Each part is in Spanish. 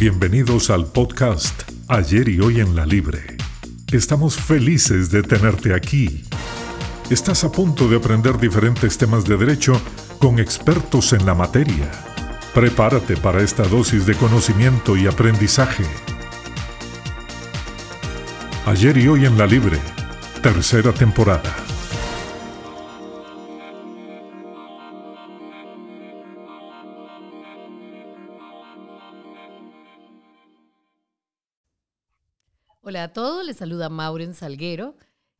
Bienvenidos al podcast Ayer y Hoy en la Libre. Estamos felices de tenerte aquí. Estás a punto de aprender diferentes temas de derecho con expertos en la materia. Prepárate para esta dosis de conocimiento y aprendizaje. Ayer y Hoy en la Libre, tercera temporada. Hola a todos, les saluda Mauren Salguero,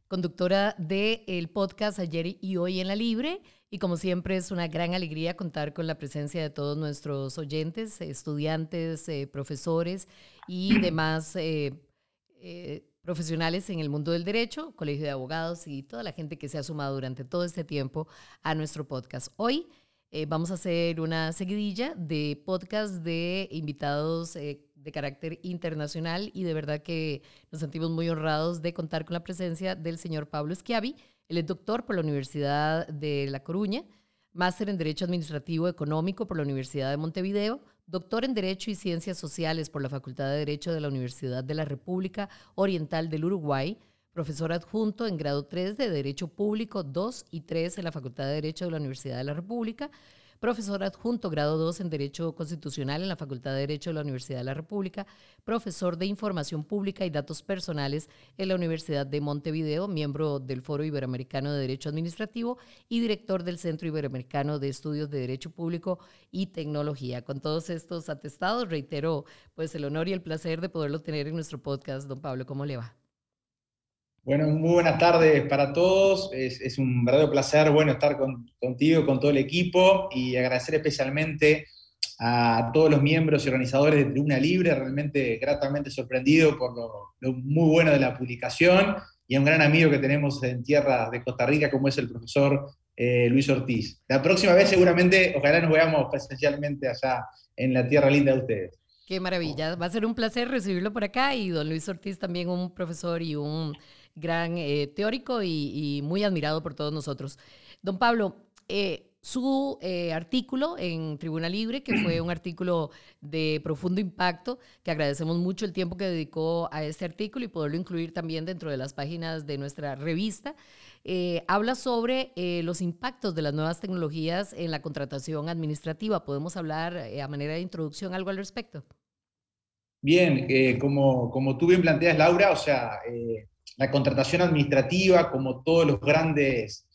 conductora del podcast Ayer y Hoy en la Libre. Y como siempre es una gran alegría contar con la presencia de todos nuestros oyentes, estudiantes, eh, profesores y demás eh, eh, profesionales en el mundo del derecho, colegio de abogados y toda la gente que se ha sumado durante todo este tiempo a nuestro podcast. Hoy vamos a hacer una seguidilla de podcast de invitados de carácter internacional y de verdad que nos sentimos muy honrados de contar con la presencia del señor Pablo Schiavi. Él es doctor por la Universidad de La Coruña, máster en Derecho Administrativo Económico por la Universidad de Montevideo, doctor en Derecho y Ciencias Sociales por la Facultad de Derecho de la Universidad de la República Oriental del Uruguay, profesor adjunto en grado 3 de Derecho Público 2 y 3 en la Facultad de Derecho de la Universidad de la República, profesor adjunto grado 2 en Derecho Constitucional en la Facultad de Derecho de la Universidad de la República, profesor de Información Pública y Datos Personales en la Universidad de Montevideo, miembro del Foro Iberoamericano de Derecho Administrativo y director del Centro Iberoamericano de Estudios de Derecho Público y Tecnología. Con todos estos atestados, reitero pues el honor y el placer de poderlo tener en nuestro podcast. Don Pablo, ¿cómo le va? Bueno, muy buenas tardes para todos. Es, un verdadero placer bueno, estar contigo, con todo el equipo y agradecer especialmente a todos los miembros y organizadores de Tribuna Libre, realmente gratamente sorprendido por lo, muy bueno de la publicación y a un gran amigo que tenemos en tierra de Costa Rica como es el profesor eh, Luis Ortiz. La próxima vez seguramente, ojalá nos veamos presencialmente allá en la tierra linda de ustedes. Qué maravilla, va a ser un placer recibirlo por acá y don Luis Ortiz también un profesor y un gran eh, teórico y, muy admirado por todos nosotros. Don Pablo, eh, su eh, artículo en Tribuna Libre, que fue un artículo de profundo impacto, que agradecemos mucho el tiempo que dedicó a este artículo y poderlo incluir también dentro de las páginas de nuestra revista, habla sobre los impactos de las nuevas tecnologías en la contratación administrativa. ¿Podemos hablar a manera de introducción algo al respecto? Bien, como, como tú bien planteas, Laura, o sea, la contratación administrativa, como todos los grandes,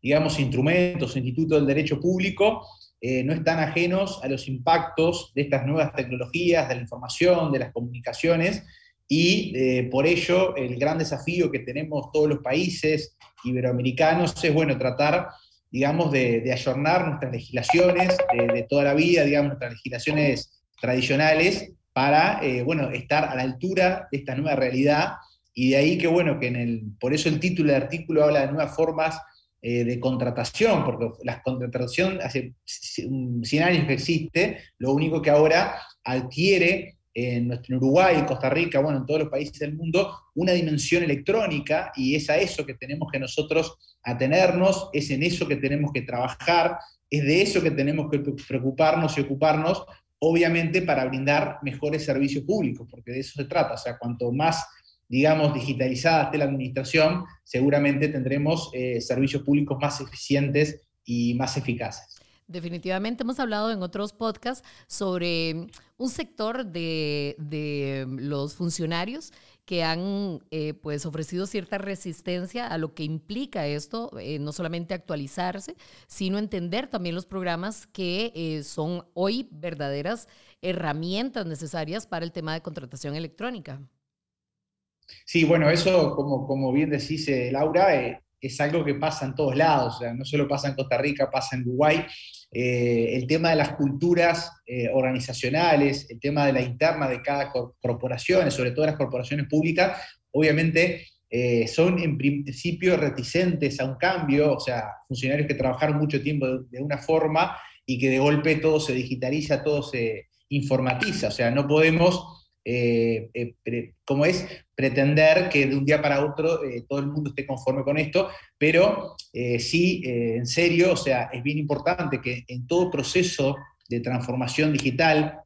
digamos, instrumentos, institutos del derecho público, eh, no están ajenos a los impactos de estas nuevas tecnologías, de la información, de las comunicaciones, y eh, por ello el gran desafío que tenemos todos los países iberoamericanos es, bueno, tratar, digamos, de, de ayornar nuestras legislaciones de, toda la vida, digamos, nuestras legislaciones tradicionales, para, eh, bueno, estar a la altura de esta nueva realidad y de ahí que, bueno, que en el, por eso el título del artículo habla de nuevas formas eh, de contratación, porque la contratación hace 100 años que existe, lo único que ahora adquiere en, nuestro, Uruguay, Costa Rica, bueno, en todos los países del mundo, una dimensión electrónica y es a eso que tenemos que nosotros atenernos, es en eso que tenemos que trabajar, es de eso que tenemos que preocuparnos y ocuparnos, obviamente para brindar mejores servicios públicos, porque de eso se trata, o sea, cuanto más digamos, digitalizada de la administración, seguramente tendremos eh, servicios públicos más eficientes y más eficaces. Definitivamente hemos hablado en otros podcasts sobre un sector de, los funcionarios que han eh, pues ofrecido cierta resistencia a lo que implica esto, eh, no solamente actualizarse, sino entender también los programas que son hoy verdaderas herramientas necesarias para el tema de contratación electrónica. Sí, bueno, eso, como, como bien decís, eh, Laura, eh, es algo que pasa en todos lados, o sea, no solo pasa en Costa Rica, pasa en Uruguay. Eh, el tema de las culturas organizacionales, el tema de la interna de cada corporación, sobre todo las corporaciones públicas, obviamente son en principio reticentes a un cambio, o sea, funcionarios que trabajaron mucho tiempo de, una forma y que de golpe todo se digitaliza, todo se informatiza, o sea, no podemos eh, eh, como es pretender que de un día para otro eh, todo el mundo esté conforme con esto, pero sí, en serio, o sea, es bien importante que en todo proceso de transformación digital,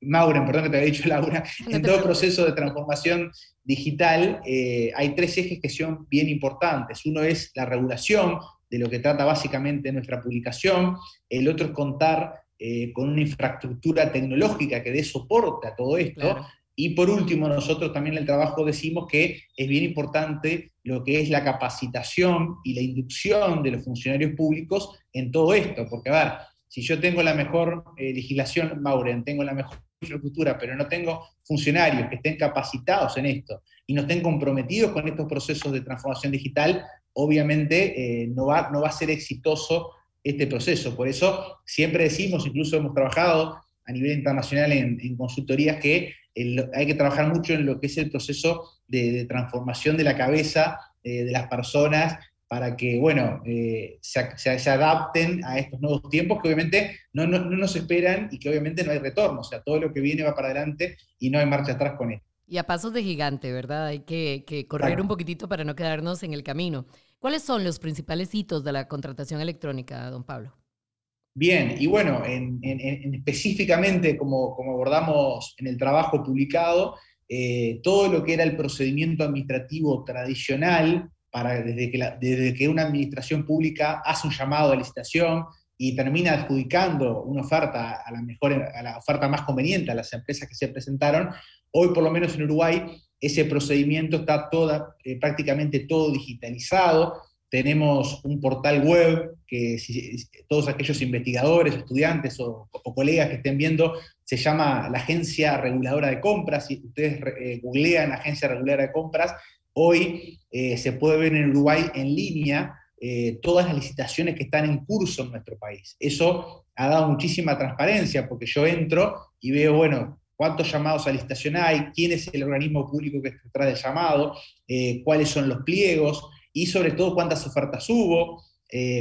Mauren, perdón que te había dicho Laura, en todo proceso de transformación digital hay tres ejes que son bien importantes. Uno es la regulación, de lo que trata básicamente nuestra publicación, el otro es contar eh, con una infraestructura tecnológica que dé soporte a todo esto, y por último, nosotros también en el trabajo decimos que es bien importante lo que es la capacitación y la inducción de los funcionarios públicos en todo esto, porque a ver, si yo tengo la mejor eh, legislación, Mauren, tengo la mejor infraestructura, pero no tengo funcionarios que estén capacitados en esto y no estén comprometidos con estos procesos de transformación digital, obviamente eh, no, va, no va a ser exitoso este proceso. Por eso siempre decimos, incluso hemos trabajado a nivel internacional en, consultorías, que hay que trabajar mucho en lo que es el proceso de, transformación de la cabeza eh, de las personas para que, bueno, eh, se, adapten a estos nuevos tiempos que obviamente no, nos esperan y que obviamente no hay retorno, o sea, todo lo que viene va para adelante y no hay marcha atrás con esto. Y a pasos de gigante, ¿verdad? Hay que, correr un poquitito para no quedarnos en el camino. ¿Cuáles son los principales hitos de la contratación electrónica, don Pablo? Bien, y bueno, en, específicamente como, como, abordamos en el trabajo publicado, eh, todo lo que era el procedimiento administrativo tradicional desde, que desde que una administración pública hace un llamado a licitación y termina adjudicando una oferta a la, mejor, a la oferta más conveniente a las empresas que se presentaron, hoy por lo menos en Uruguay ese procedimiento está toda, eh, prácticamente todo digitalizado. Tenemos un portal web que todos aquellos investigadores, estudiantes o, colegas que estén viendo, se llama la Agencia Reguladora de Compras. Si ustedes eh, googlean Agencia Reguladora de Compras, Hoy eh, se puede ver en Uruguay en línea eh, todas las licitaciones que están en curso en nuestro país. Eso ha dado muchísima transparencia porque yo entro y veo, bueno, cuántos llamados a licitación hay, quién es el organismo público que está detrás del llamado, eh, cuáles son los pliegos y sobre todo cuántas ofertas hubo,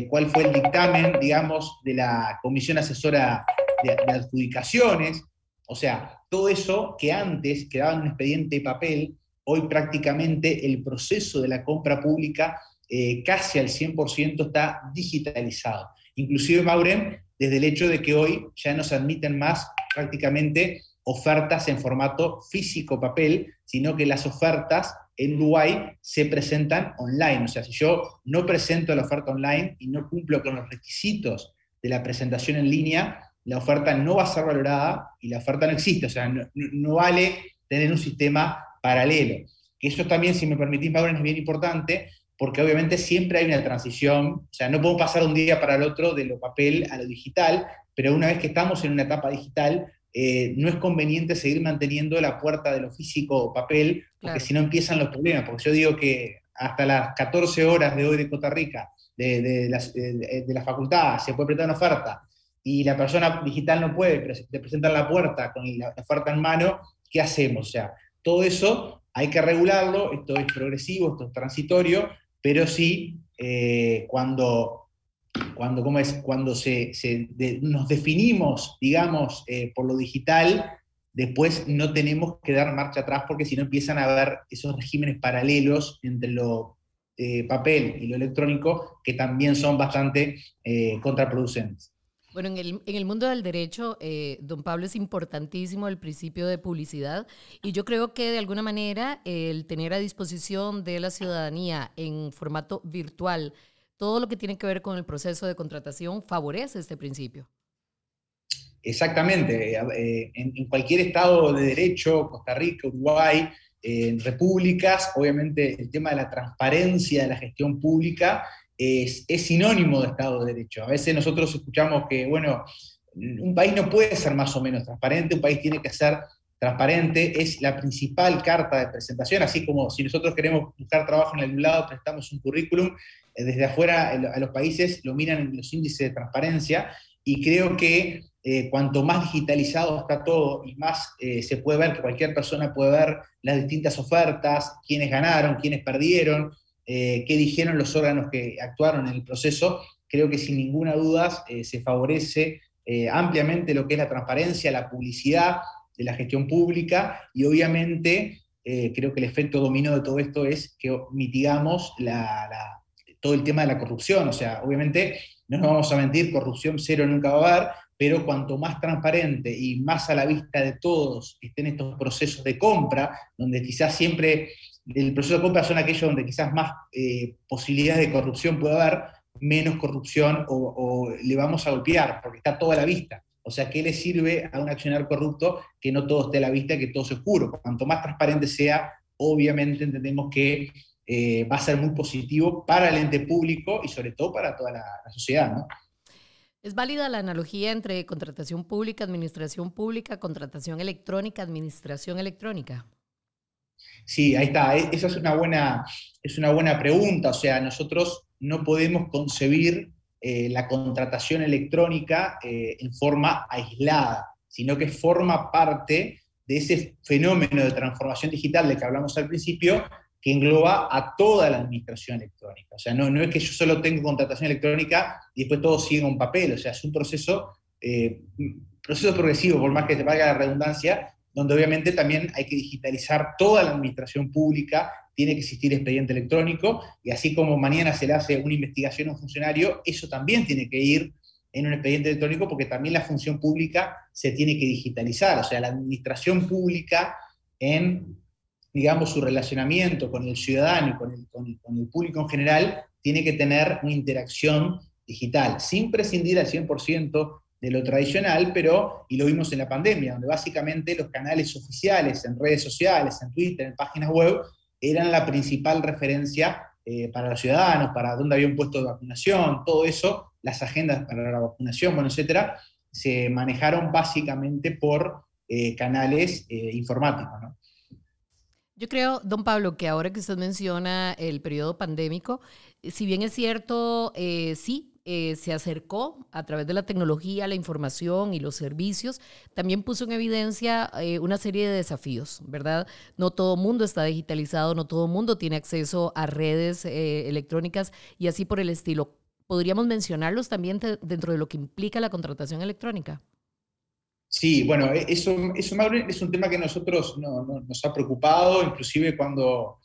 cuál fue el dictamen, digamos, de la Comisión Asesora de, de Adjudicaciones. O sea, todo eso que antes quedaba en un expediente de papel, hoy prácticamente el proceso de la compra pública eh, casi al 100% está digitalizado. Inclusive, Maureen, desde el hecho de que hoy ya no se admiten más prácticamente ofertas en formato físico-papel, sino que las ofertas en Uruguay se presentan online. O sea, si yo no presento la oferta online y no cumplo con los requisitos de la presentación en línea, la oferta no va a ser valorada y la oferta no existe. O sea, no, no vale tener un sistema paralelo. Que eso también, si me permitís, Pablo, es bien importante, porque obviamente siempre hay una transición, o sea, no podemos pasar un día para el otro de lo papel a lo digital, pero una vez que estamos en una etapa digital, eh, no es conveniente seguir manteniendo la puerta de lo físico papel, porque si no empiezan los problemas, porque yo digo que hasta las 14 horas de hoy de Costa Rica, de, de, la facultad, se puede presentar una oferta, y la persona digital no puede, te presentan la puerta con la oferta en mano, ¿qué hacemos? O sea, todo eso hay que regularlo, esto es progresivo, esto es transitorio, pero sí eh, cuando, cuando, ¿cómo es? cuando se, nos definimos, digamos, eh, por lo digital, después no tenemos que dar marcha atrás porque si no empiezan a haber esos regímenes paralelos entre lo eh, papel y lo electrónico que también son bastante contraproducentes. Bueno, en el, en el mundo del derecho, eh, don Pablo, es importantísimo el principio de publicidad y yo creo que de alguna manera el tener a disposición de la ciudadanía en formato virtual todo lo que tiene que ver con el proceso de contratación favorece este principio. Exactamente. Eh, en, en, cualquier estado de derecho, Costa Rica, Uruguay, en repúblicas, obviamente el tema de la transparencia de la gestión pública es, sinónimo de Estado de Derecho. A veces nosotros escuchamos que, bueno, un país no puede ser más o menos transparente, un país tiene que ser transparente, es la principal carta de presentación, así como si nosotros queremos buscar trabajo en algún lado, prestamos un currículum, eh, desde afuera a los países lo miran en los índices de transparencia y creo que eh, cuanto más digitalizado está todo y más eh, se puede ver que cualquier persona puede ver las distintas ofertas, quiénes ganaron, quiénes perdieron, eh, qué dijeron los órganos que actuaron en el proceso, creo que sin ninguna duda eh, se favorece eh, ampliamente lo que es la transparencia, la publicidad de la gestión pública y obviamente creo que el efecto dominó de todo esto es que mitigamos todo el tema de la corrupción. O sea, obviamente no nos vamos a mentir, corrupción cero nunca va a haber, pero cuanto más transparente y más a la vista de todos estén estos procesos de compra, donde quizás siempre el proceso de compra son aquellos donde quizás más eh, posibilidades de corrupción puede haber, menos corrupción o, le vamos a golpear, porque está toda a la vista. O sea, ¿qué le sirve a un accionario corrupto que no todo esté a la vista, que todo sea oscuro? Cuanto más transparente sea, obviamente entendemos que eh, va a ser muy positivo para el ente público y sobre todo para toda la, sociedad. ¿no? ¿Es válida la analogía entre contratación pública, administración pública, contratación electrónica, administración electrónica? Sí, ahí está. E, esa es una buena, es una buena pregunta. O sea, nosotros no podemos concebir eh, la contratación electrónica eh, en forma aislada, sino que forma parte de ese fenómeno de transformación digital del que hablamos al principio, que engloba a toda la administración electrónica. O sea, no, no es que yo solo tengo contratación electrónica y después todo sigue un papel, o sea, es un proceso, eh, proceso progresivo, por más que se valga la redundancia, donde obviamente también hay que digitalizar toda la administración pública, tiene que existir expediente electrónico, y así como mañana se le hace una investigación a un funcionario, eso también tiene que ir en un expediente electrónico porque también la función pública se tiene que digitalizar, o sea, la administración pública en digamos, su relacionamiento con el ciudadano y con el, con, el, público en general, tiene que tener una interacción digital, sin prescindir al 100% de lo tradicional, pero, y lo vimos en la pandemia, donde básicamente los canales oficiales en redes sociales, en Twitter, en páginas web, eran la principal referencia eh, para los ciudadanos, para dónde había un puesto de vacunación, todo eso, las agendas para la vacunación, bueno, etcétera, se manejaron básicamente por eh, canales eh, informáticos. Yo creo, don Pablo, que ahora que usted menciona el periodo pandémico, si bien es cierto, sí, eh, se acercó a través de la tecnología, la información y los servicios, también puso en evidencia una serie de desafíos, ¿verdad? No todo mundo está digitalizado, no todo mundo tiene acceso a redes electrónicas y así por el estilo. ¿Podríamos mencionarlos también dentro de lo que implica la contratación electrónica? Sí, bueno, e, eso, es un tema que nosotros nos ha preocupado, inclusive cuando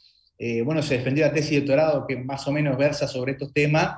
eh, bueno, se defendió la tesis de doctorado que más o menos versa sobre estos temas.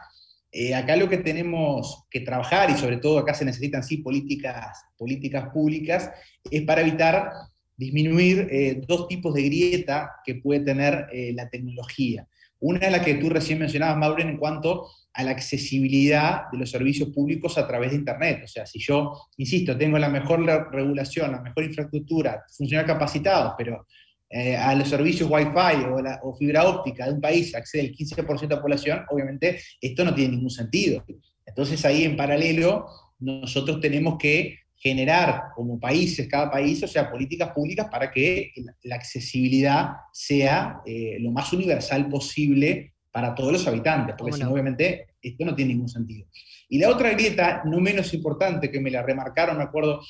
Eh, acá lo que tenemos que trabajar, y sobre todo acá se necesitan sí políticas, políticas públicas, es para evitar disminuir eh, dos tipos de grieta que puede tener la tecnología. Una es la que tú recién mencionabas, Maureen, en cuanto a la accesibilidad de los servicios públicos a través de Internet. O sea, si yo, insisto, tengo la mejor regulación, la mejor infraestructura, funcionarios capacitados, pero eh, a los servicios Wi-Fi o, o, fibra óptica de un país accede el 15% de la población, obviamente esto no tiene ningún sentido. Entonces ahí en paralelo nosotros tenemos que generar como países, cada país, o sea, políticas públicas para que la accesibilidad sea eh, lo más universal posible para todos los habitantes, porque si no, obviamente, esto no tiene ningún sentido. Y la otra grieta, no menos importante, que me la remarcaron, me acuerdo,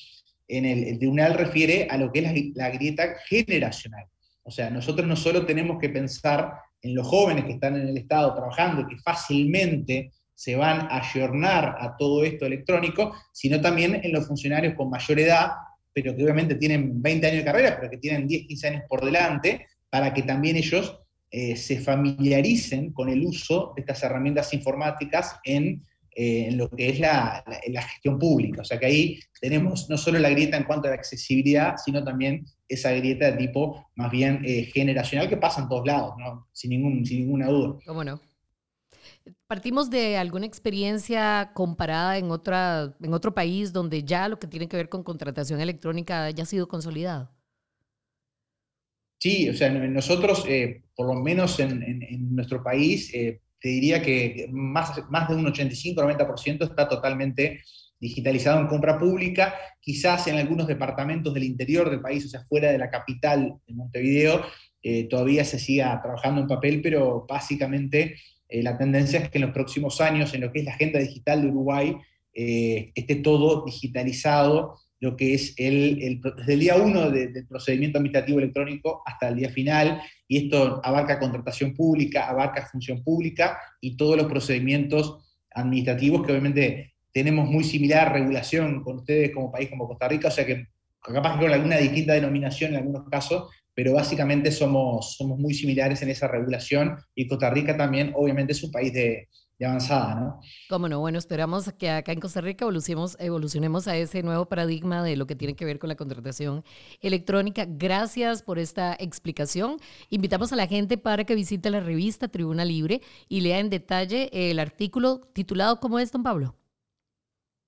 en el, tribunal refiere a lo que es la, grieta generacional. O sea, nosotros no solo tenemos que pensar en los jóvenes que están en el Estado trabajando y que fácilmente se van a ayornar a todo esto electrónico, sino también en los funcionarios con mayor edad, pero que obviamente tienen 20 años de carrera, pero que tienen 10, 15 años por delante, para que también ellos eh, se familiaricen con el uso de estas herramientas informáticas en, eh, lo que es la, gestión pública. O sea que ahí tenemos no solo la grieta en cuanto a la accesibilidad, sino también esa grieta de tipo más bien eh, generacional que pasa en todos lados, sin, ningún, sin ninguna duda. ¿Cómo no? Partimos de alguna experiencia comparada en, otra, en otro país donde ya lo que tiene que ver con contratación electrónica haya sido consolidado. Sí, o sea, nosotros, eh, por lo menos en, nuestro país, eh, te diría que más, más de un 85-90% está totalmente digitalizado en compra pública, quizás en algunos departamentos del interior del país, o sea, fuera de la capital de Montevideo, eh, todavía se siga trabajando en papel, pero básicamente la tendencia es que en los próximos años, en lo que es la agenda digital de Uruguay, esté todo digitalizado lo que es el, desde el día uno del procedimiento administrativo electrónico hasta el día final, y esto abarca contratación pública, abarca función pública y todos los procedimientos administrativos que obviamente tenemos muy similar regulación con ustedes como país como Costa Rica, o sea que capaz con alguna distinta denominación en algunos casos, pero básicamente somos, somos muy similares en esa regulación y Costa Rica también obviamente es un país de, avanzada, ¿no? Cómo no, bueno, esperamos que acá en Costa Rica evolucionemos, evolucionemos a ese nuevo paradigma de lo que tiene que ver con la contratación electrónica. Gracias por esta explicación. Invitamos a la gente para que visite la revista Tribuna Libre y lea en detalle el artículo titulado ¿Cómo es, don Pablo?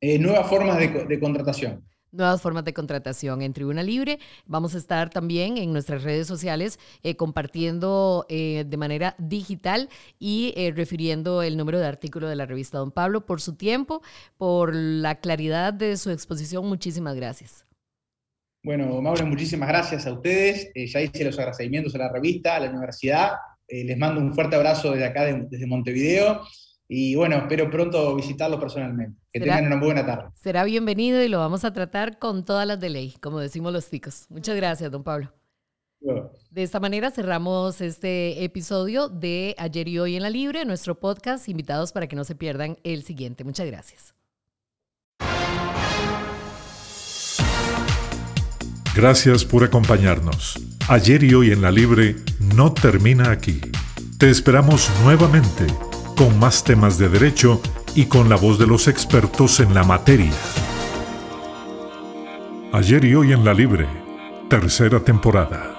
Eh, nuevas formas de contratación nuevas formas de contratación en Tribuna Libre. Vamos a estar también en nuestras redes sociales eh, compartiendo eh, de manera digital y eh, refiriendo el número de artículo de la revista Don Pablo por su tiempo, por la claridad de su exposición. Muchísimas gracias. Bueno, Mauro, muchísimas gracias a ustedes. ya hice los agradecimientos a la revista, a la universidad. les mando un fuerte abrazo desde acá, desde Montevideo. Y bueno, espero pronto visitarlo personalmente. Que tengan una buena tarde. Será bienvenido y lo vamos a tratar con todas las de ley, como decimos los chicos. Muchas gracias, don Pablo. De esta manera cerramos este episodio de Ayer y Hoy en la Libre, nuestro podcast, invitados para que no se pierdan el siguiente. Muchas gracias. Gracias por acompañarnos. Ayer y Hoy en la Libre no termina aquí. Te esperamos nuevamente con más temas de derecho y con la voz de los expertos en la materia. Ayer y hoy en la Libre, tercera temporada.